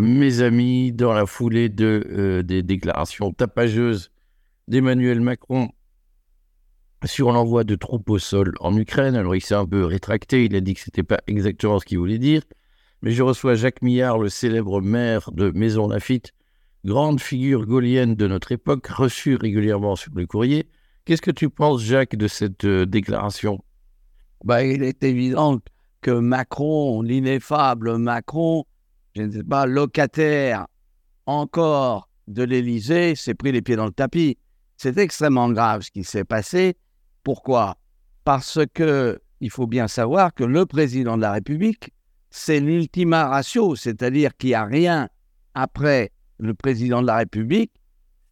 mes amis, dans la foulée de, euh, des déclarations tapageuses d'Emmanuel Macron sur l'envoi de troupes au sol en Ukraine. Alors, il s'est un peu rétracté, il a dit que ce n'était pas exactement ce qu'il voulait dire. Mais je reçois Jacques Millard, le célèbre maire de Maison Lafitte, grande figure gaulienne de notre époque, reçue régulièrement sur le courrier. Qu'est-ce que tu penses, Jacques, de cette euh, déclaration? Bah, Il est évident que Macron, l'ineffable Macron, je ne sais pas, locataire encore de l'Élysée, s'est pris les pieds dans le tapis. C'est extrêmement grave ce qui s'est passé. Pourquoi? Parce que il faut bien savoir que le président de la République, c'est l'ultima ratio, c'est-à-dire qu'il n'y a rien après le président de la République.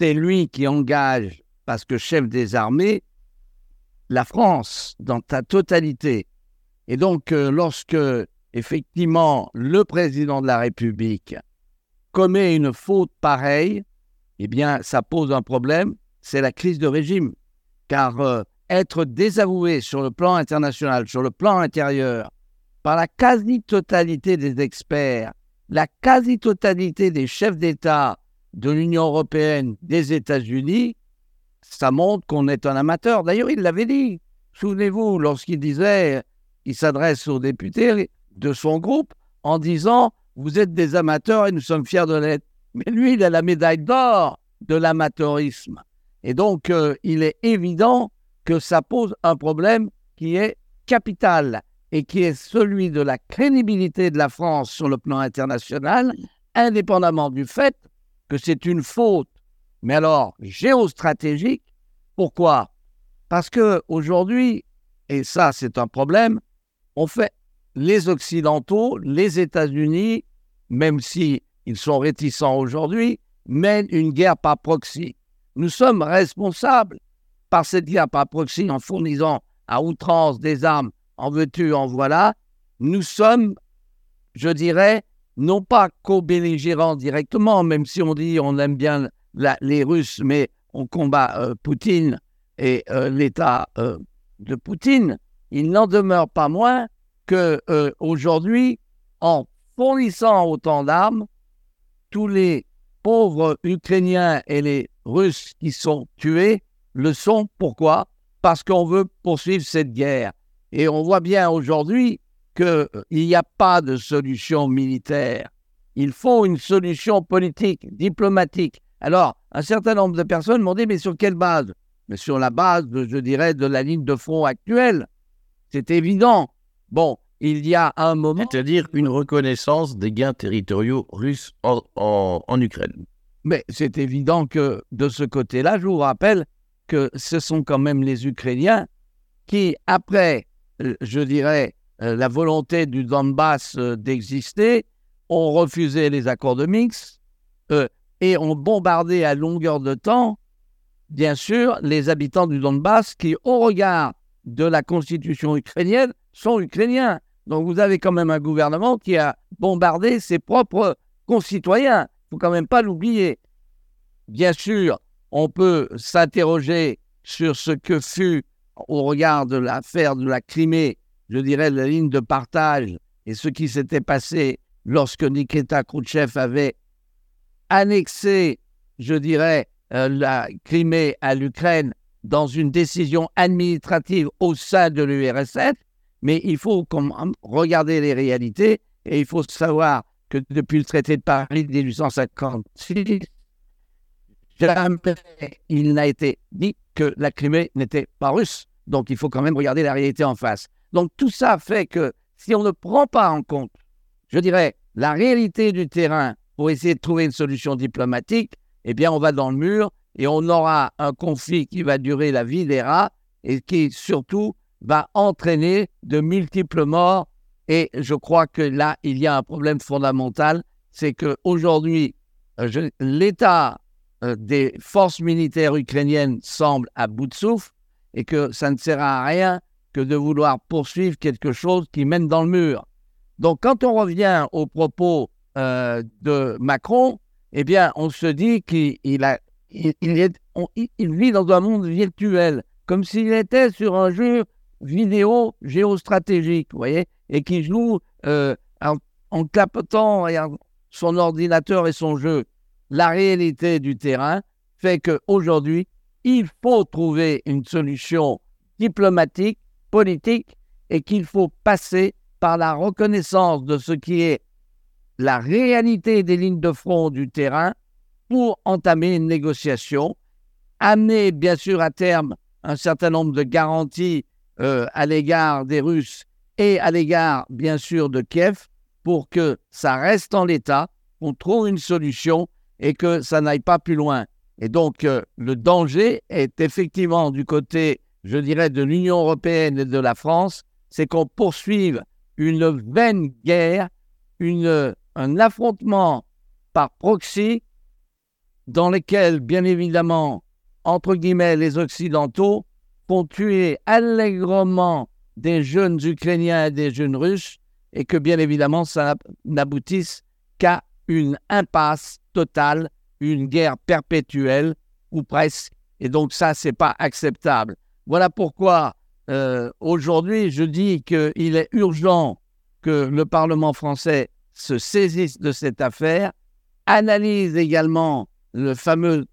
C'est lui qui engage, parce que chef des armées, la France dans sa totalité. Et donc, euh, lorsque effectivement le président de la République commet une faute pareille, eh bien, ça pose un problème, c'est la crise de régime. Car euh, être désavoué sur le plan international, sur le plan intérieur, par la quasi-totalité des experts, la quasi-totalité des chefs d'État de l'Union européenne, des États-Unis, ça montre qu'on est un amateur. D'ailleurs, il l'avait dit. Souvenez-vous, lorsqu'il disait, il s'adresse aux députés de son groupe en disant Vous êtes des amateurs et nous sommes fiers de l'être. Mais lui, il a la médaille d'or de l'amateurisme. Et donc, euh, il est évident que ça pose un problème qui est capital et qui est celui de la crédibilité de la France sur le plan international, indépendamment du fait que c'est une faute, mais alors géostratégique. Pourquoi? Parce que aujourd'hui, et ça c'est un problème, on fait les Occidentaux, les États-Unis, même si ils sont réticents aujourd'hui, mènent une guerre par proxy. Nous sommes responsables par cette guerre par proxy en fournissant à outrance des armes, en veux-tu, en voilà. Nous sommes, je dirais, non pas co-belligérants directement, même si on dit on aime bien les Russes, mais on combat euh, Poutine et euh, l'État euh, de Poutine, il n'en demeure pas moins que aujourd'hui, en fournissant autant d'armes, tous les pauvres Ukrainiens et les Russes qui sont tués le sont. Pourquoi? Parce qu'on veut poursuivre cette guerre. Et on voit bien aujourd'hui qu'il euh, n'y a pas de solution militaire. Il faut une solution politique, diplomatique. Alors, un certain nombre de personnes m'ont dit, mais sur quelle base? Mais sur la base, je dirais, de la ligne de front actuelle. C'est évident. Bon, il y a un moment... C'est-à-dire une reconnaissance des gains territoriaux russes en, en Ukraine. Mais c'est évident que de ce côté-là, je vous rappelle que ce sont quand même les Ukrainiens qui, après, euh, je dirais, euh, la volonté du Donbass euh, d'exister, ont refusé les accords de Minsk et ont bombardé à longueur de temps, bien sûr, les habitants du Donbass qui, au regard de la constitution ukrainienne, sont ukrainiens. Donc vous avez quand même un gouvernement qui a bombardé ses propres concitoyens. Il ne faut quand même pas l'oublier. Bien sûr, on peut s'interroger sur ce que fut au regard de l'affaire de la Crimée, je dirais, la ligne de partage et ce qui s'était passé lorsque Nikita Khrouchtchev avait annexé, je dirais, euh, la Crimée à l'Ukraine dans une décision administrative au sein de l'URSS, mais il faut regarder les réalités et il faut savoir que depuis le traité de Paris de 1856, jamais il n'a été dit que la Crimée n'était pas russe. Donc il faut quand même regarder la réalité en face. Donc tout ça fait que si on ne prend pas en compte, je dirais, la réalité du terrain pour essayer de trouver une solution diplomatique, eh bien on va dans le mur et on aura un conflit qui va durer la vie des rats et qui surtout va entraîner de multiples morts. Et je crois que là, il y a un problème fondamental, c'est qu'aujourd'hui, euh, l'État euh, des forces militaires ukrainiennes semble à bout de souffle et que ça ne sert à rien que de vouloir poursuivre quelque chose qui mène dans le mur. Donc quand on revient aux propos euh, de Macron, eh bien on se dit qu'il il il, vit dans un monde virtuel, comme s'il était sur un jeu vidéo géostratégique, vous voyez, et qui joue euh, en, clapotant et son ordinateur et son jeu. La réalité du terrain fait qu'aujourd'hui, il faut trouver une solution diplomatique, politique, et qu'il faut passer par la reconnaissance de ce qui est la réalité des lignes de front du terrain pour entamer une négociation, amener bien sûr à terme un certain nombre de garanties euh, à l'égard des Russes et à l'égard bien sûr de Kiev pour que ça reste en l'état, qu'on trouve une solution et que ça n'aille pas plus loin. Et donc euh, le danger est effectivement du côté, je dirais, de l'Union européenne et de la France, c'est qu'on poursuive une vaine guerre, une, un affrontement par proxy dans lequel, bien évidemment, entre guillemets, les Occidentaux tuer allègrement des jeunes Ukrainiens et des jeunes Russes et que, bien évidemment, ça n'aboutisse qu'à une impasse totale, une guerre perpétuelle ou presque. Et donc ça, c'est pas acceptable. Voilà pourquoi euh, aujourd'hui, je dis qu'il est urgent que le Parlement français se saisisse de cette affaire, analyse également le fameux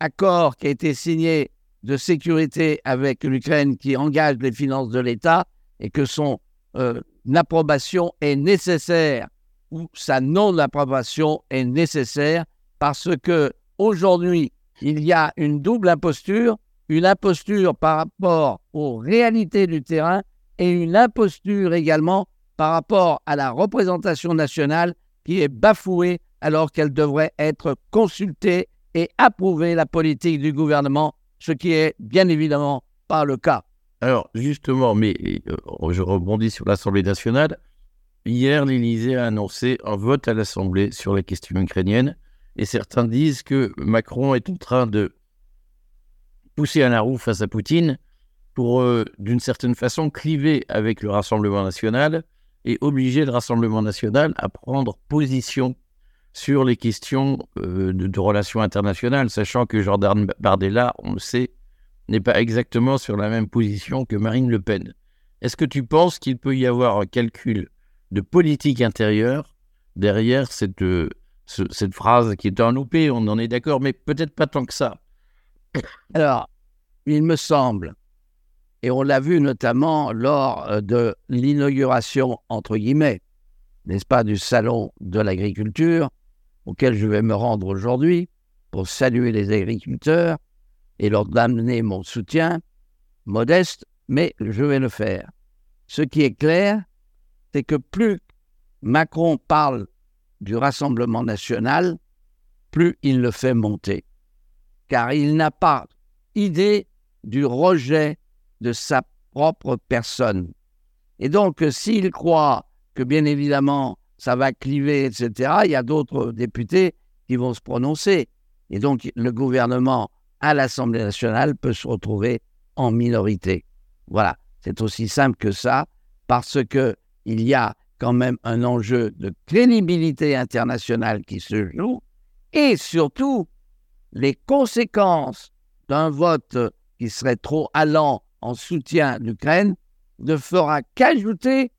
accord qui a été signé de sécurité avec l'Ukraine qui engage les finances de l'État et que son euh, approbation est nécessaire ou sa non-approbation est nécessaire parce que aujourd'hui il y a une double imposture, une imposture par rapport aux réalités du terrain et une imposture également par rapport à la représentation nationale qui est bafouée alors qu'elle devrait être consultée et approuver la politique du gouvernement, ce qui est bien évidemment pas le cas. Alors justement, mais euh, je rebondis sur l'Assemblée nationale. Hier, l'Élysée a annoncé un vote à l'Assemblée sur la question ukrainienne et certains disent que Macron est en train de pousser à la roue face à Poutine pour, euh, d'une certaine façon, cliver avec le Rassemblement national et obliger le Rassemblement national à prendre position sur les questions euh, de, relations internationales, sachant que Jordan Bardella, on le sait, n'est pas exactement sur la même position que Marine Le Pen. Est-ce que tu penses qu'il peut y avoir un calcul de politique intérieure derrière cette, euh, phrase qui est un loupé, on en est d'accord, mais peut-être pas tant que ça Alors, il me semble, et on l'a vu notamment lors euh, de l'inauguration, entre guillemets, n'est-ce pas, du Salon de l'agriculture, auquel je vais me rendre aujourd'hui pour saluer les agriculteurs et leur amener mon soutien, modeste, mais je vais le faire. Ce qui est clair, c'est que plus Macron parle du Rassemblement national, plus il le fait monter. Car il n'a pas idée du rejet de sa propre personne. Et donc, s'il croit que, bien évidemment, ça va cliver, etc., il y a d'autres députés qui vont se prononcer. Et donc, le gouvernement à l'Assemblée nationale peut se retrouver en minorité. Voilà, c'est aussi simple que ça, parce que il y a quand même un enjeu de crédibilité internationale qui se joue, et surtout les conséquences d'un vote qui serait trop allant en soutien d'Ukraine ne fera qu'ajouter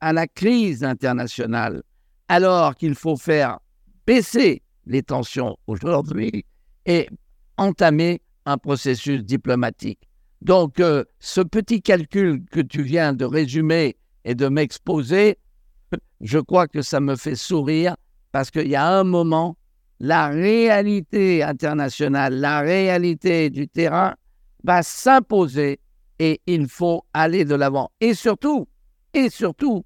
à la crise internationale, alors qu'il faut faire baisser les tensions aujourd'hui et entamer un processus diplomatique. Donc, euh, ce petit calcul que tu viens de résumer et de m'exposer, je crois que ça me fait sourire parce qu'il y a un moment, la réalité internationale, la réalité du terrain va s'imposer et il faut aller de l'avant. Et surtout, et surtout,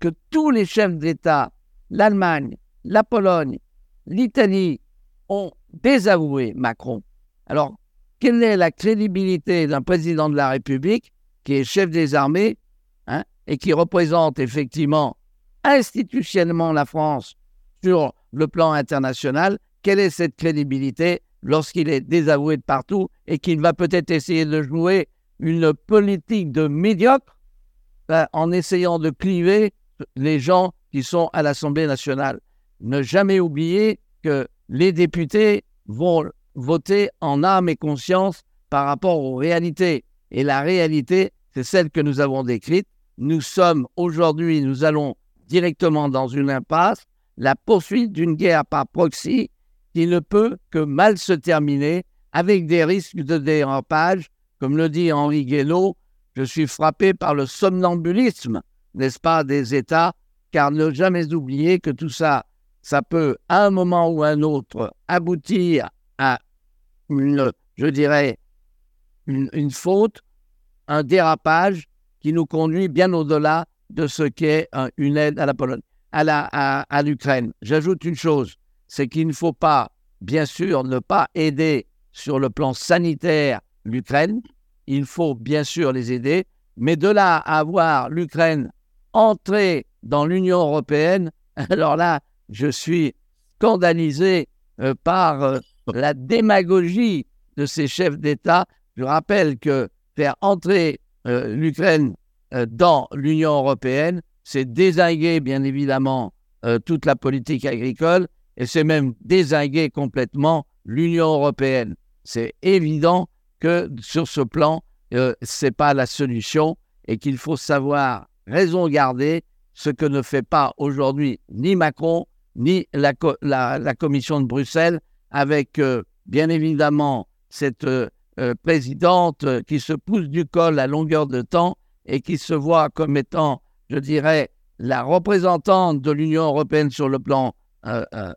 que tous les chefs d'État, l'Allemagne, la Pologne, l'Italie, ont désavoué Macron. Alors, quelle est la crédibilité d'un président de la République qui est chef des armées hein, et qui représente effectivement institutionnellement la France sur le plan international? Quelle est cette crédibilité lorsqu'il est désavoué de partout et qu'il va peut-être essayer de jouer une politique de médiocre ben, en essayant de cliver les gens qui sont à l'Assemblée nationale. Ne jamais oublier que les députés vont voter en âme et conscience par rapport aux réalités. Et la réalité, c'est celle que nous avons décrite. Nous sommes aujourd'hui, nous allons directement dans une impasse la poursuite d'une guerre par proxy qui ne peut que mal se terminer avec des risques de dérapage. Comme le dit Henri Guénaud, je suis frappé par le somnambulisme, n'est-ce pas, des États, car ne jamais oublier que tout ça, ça peut, à un moment ou à un autre, aboutir à une, je dirais, une, faute, un dérapage qui nous conduit bien au-delà de ce qu'est une aide à la Pologne, à l'Ukraine. J'ajoute une chose, c'est qu'il ne faut pas, bien sûr, ne pas aider sur le plan sanitaire l'Ukraine. Il faut bien sûr les aider, mais de là à avoir l'Ukraine entrer dans l'Union européenne, alors là, je suis scandalisé euh, par euh, la démagogie de ces chefs d'État. Je rappelle que faire entrer euh, l'Ukraine dans l'Union européenne, c'est désinguer bien évidemment toute la politique agricole et c'est même désinguer complètement l'Union européenne. C'est évident que sur ce plan, ce n'est pas la solution et qu'il faut savoir raison garder ce que ne fait pas aujourd'hui ni Macron ni la, commission de Bruxelles, avec euh, bien évidemment cette euh, euh, présidente qui se pousse du col à longueur de temps et qui se voit comme étant, je dirais, la représentante de l'Union européenne sur le plan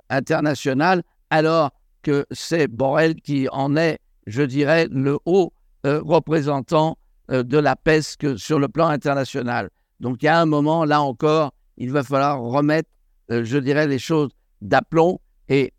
international, alors que c'est Borrell qui en est, je dirais, le haut représentant de la PESC sur le plan international. Donc il y a un moment, là encore, il va falloir remettre euh, je dirais, les choses d'aplomb. Et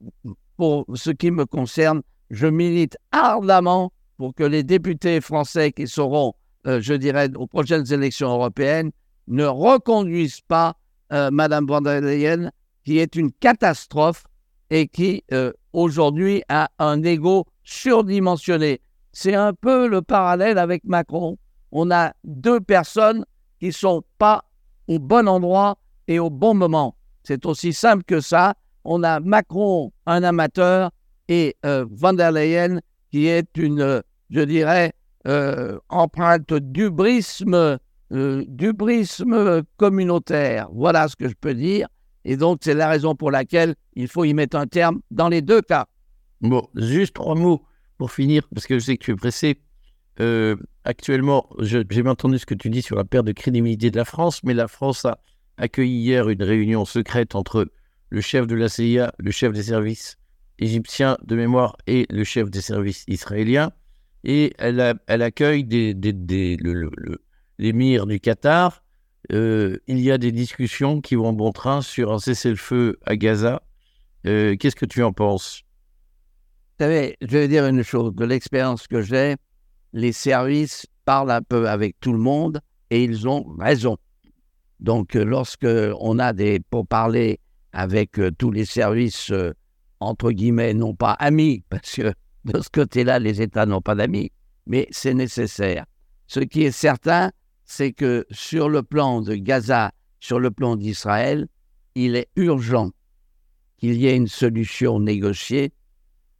pour ce qui me concerne, je milite ardemment pour que les députés français qui seront, euh, je dirais, aux prochaines élections européennes ne reconduisent pas euh, Madame von der Leyen, qui est une catastrophe et qui aujourd'hui a un ego surdimensionné. C'est un peu le parallèle avec Macron. On a deux personnes qui sont pas au bon endroit et au bon moment. C'est aussi simple que ça. On a Macron, un amateur, et euh, van der Leyen, qui est une, je dirais, euh, empreinte d'ubrisme, euh, d'ubrisme communautaire. Voilà ce que je peux dire. Et donc, c'est la raison pour laquelle il faut y mettre un terme dans les deux cas. Bon, juste trois mots pour finir, parce que je sais que tu es pressé. actuellement, j'ai bien entendu ce que tu dis sur la perte de crédibilité de la France, mais la France a accueilli hier une réunion secrète entre le chef de la CIA, le chef des services égyptiens de mémoire et le chef des services israéliens. Et elle, accueille l'émir du Qatar. Euh, il y a des discussions qui vont bon train sur un cessez-le-feu à Gaza. Euh, qu'est-ce que tu en penses? Je vais dire une chose. De l'expérience que j'ai, les services parlent un peu avec tout le monde et ils ont raison. Donc, euh, lorsque on a des pourparlers avec tous les services, entre guillemets, non pas amis, parce que de ce côté-là, les États n'ont pas d'amis, mais c'est nécessaire. Ce qui est certain, c'est que sur le plan de Gaza, sur le plan d'Israël, il est urgent qu'il y ait une solution négociée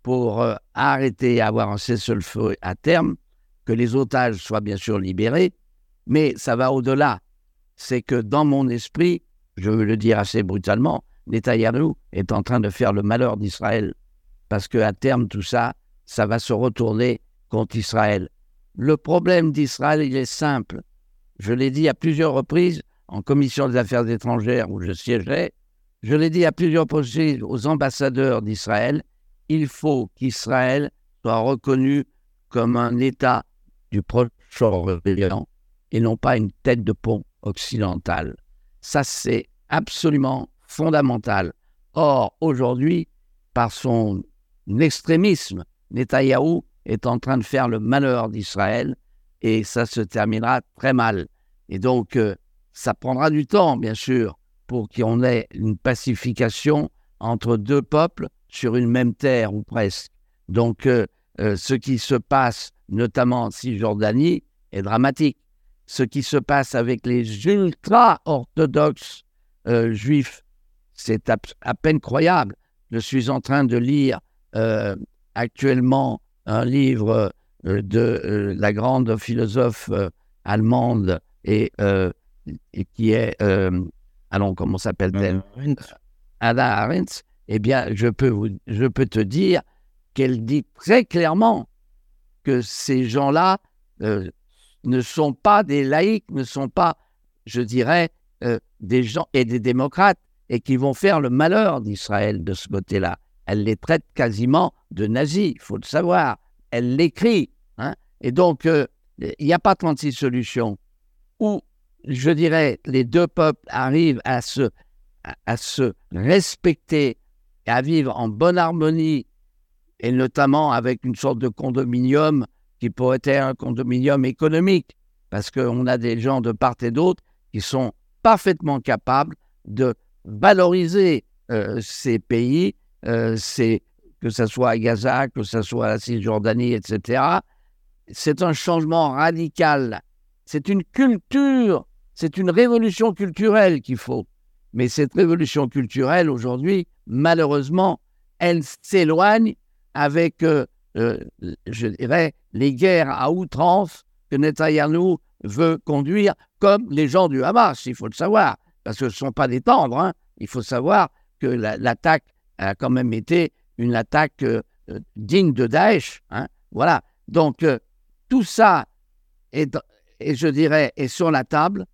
pour arrêter et avoir un cessez-le-feu à terme, que les otages soient bien sûr libérés, mais ça va au-delà c'est que dans mon esprit, je veux le dire assez brutalement, Netanyahu est en train de faire le malheur d'Israël. Parce qu'à terme, tout ça, ça va se retourner contre Israël. Le problème d'Israël, il est simple. Je l'ai dit à plusieurs reprises en commission des affaires étrangères où je siégeais. Je l'ai dit à plusieurs reprises aux ambassadeurs d'Israël. Il faut qu'Israël soit reconnu comme un État du Proche-Orient et non pas une tête de pont occidentale. Ça, c'est absolument fondamental. Or, aujourd'hui, par son extrémisme, Netanyahou est en train de faire le malheur d'Israël et ça se terminera très mal. Et donc, euh, ça prendra du temps, bien sûr, pour qu'on ait une pacification entre deux peuples sur une même terre ou presque. Donc, euh, euh, ce qui se passe, notamment en Cisjordanie, est dramatique ce qui se passe avec les ultra-orthodoxes juifs. C'est à, peine croyable. Je suis en train de lire actuellement un livre de la grande philosophe allemande et, qui est, allons, comment s'appelle-t-elle? Anna Arendt, eh bien, je peux, vous, je peux te dire qu'elle dit très clairement que ces gens-là euh, ne sont pas des laïcs, ne sont pas, je dirais, euh, des gens et des démocrates, et qui vont faire le malheur d'Israël de ce côté-là. Elle les traite quasiment de nazis, il faut le savoir. Elle l'écrit. Hein et donc, euh, il n'y a pas 36 solutions. Où, je dirais, les deux peuples arrivent à se, à, se respecter et à vivre en bonne harmonie, et notamment avec une sorte de condominium qui pourrait être un condominium économique, parce qu'on a des gens de part et d'autre qui sont parfaitement capables de valoriser euh, ces pays, euh, que ce soit à Gaza, que ce soit à la Cisjordanie, etc. C'est un changement radical. C'est une culture, c'est une révolution culturelle qu'il faut. Mais cette révolution culturelle, aujourd'hui, malheureusement, elle s'éloigne avec, euh, euh, je dirais, les guerres à outrance que Netanyahu veut conduire, comme les gens du Hamas, il faut le savoir, parce que ce ne sont pas des tendres. Hein. Il faut savoir que l'attaque a quand même été une attaque euh, digne de Daesh. Hein. Voilà. Donc, tout ça est, et je dirais, est sur la table.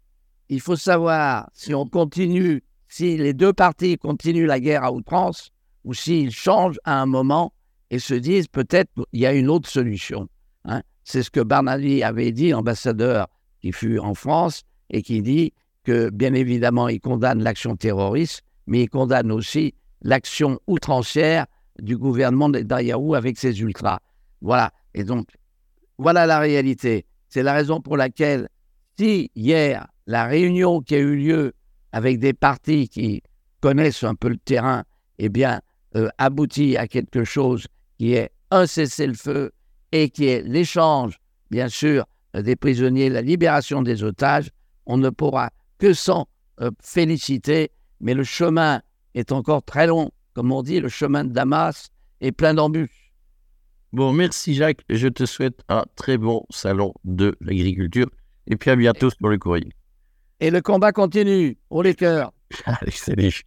Il faut savoir si on continue, si les deux parties continuent la guerre à outrance, ou s'ils changent à un moment et se disent peut-être il y a une autre solution. Hein. C'est ce que Barnaby avait dit, ambassadeur qui fut en France, et qui dit que bien évidemment il condamne l'action terroriste, mais il condamne aussi l'action outrancière du gouvernement d'Ayahou avec ses ultras. Voilà. Et donc, voilà la réalité. C'est la raison pour laquelle, si hier, la réunion qui a eu lieu avec des partis qui connaissent un peu le terrain, eh bien, euh, aboutit à quelque chose qui est un cessez-le-feu et qui est l'échange, bien sûr, des prisonniers, la libération des otages, on ne pourra que s'en euh, féliciter, mais le chemin est encore très long. Comme on dit, le chemin de Damas est plein d'embûches. Bon, merci Jacques. Je te souhaite un très bon salon de l'agriculture. Et puis à bientôt sur le courrier. Et le combat continue. Au les cœurs. Allez, salut.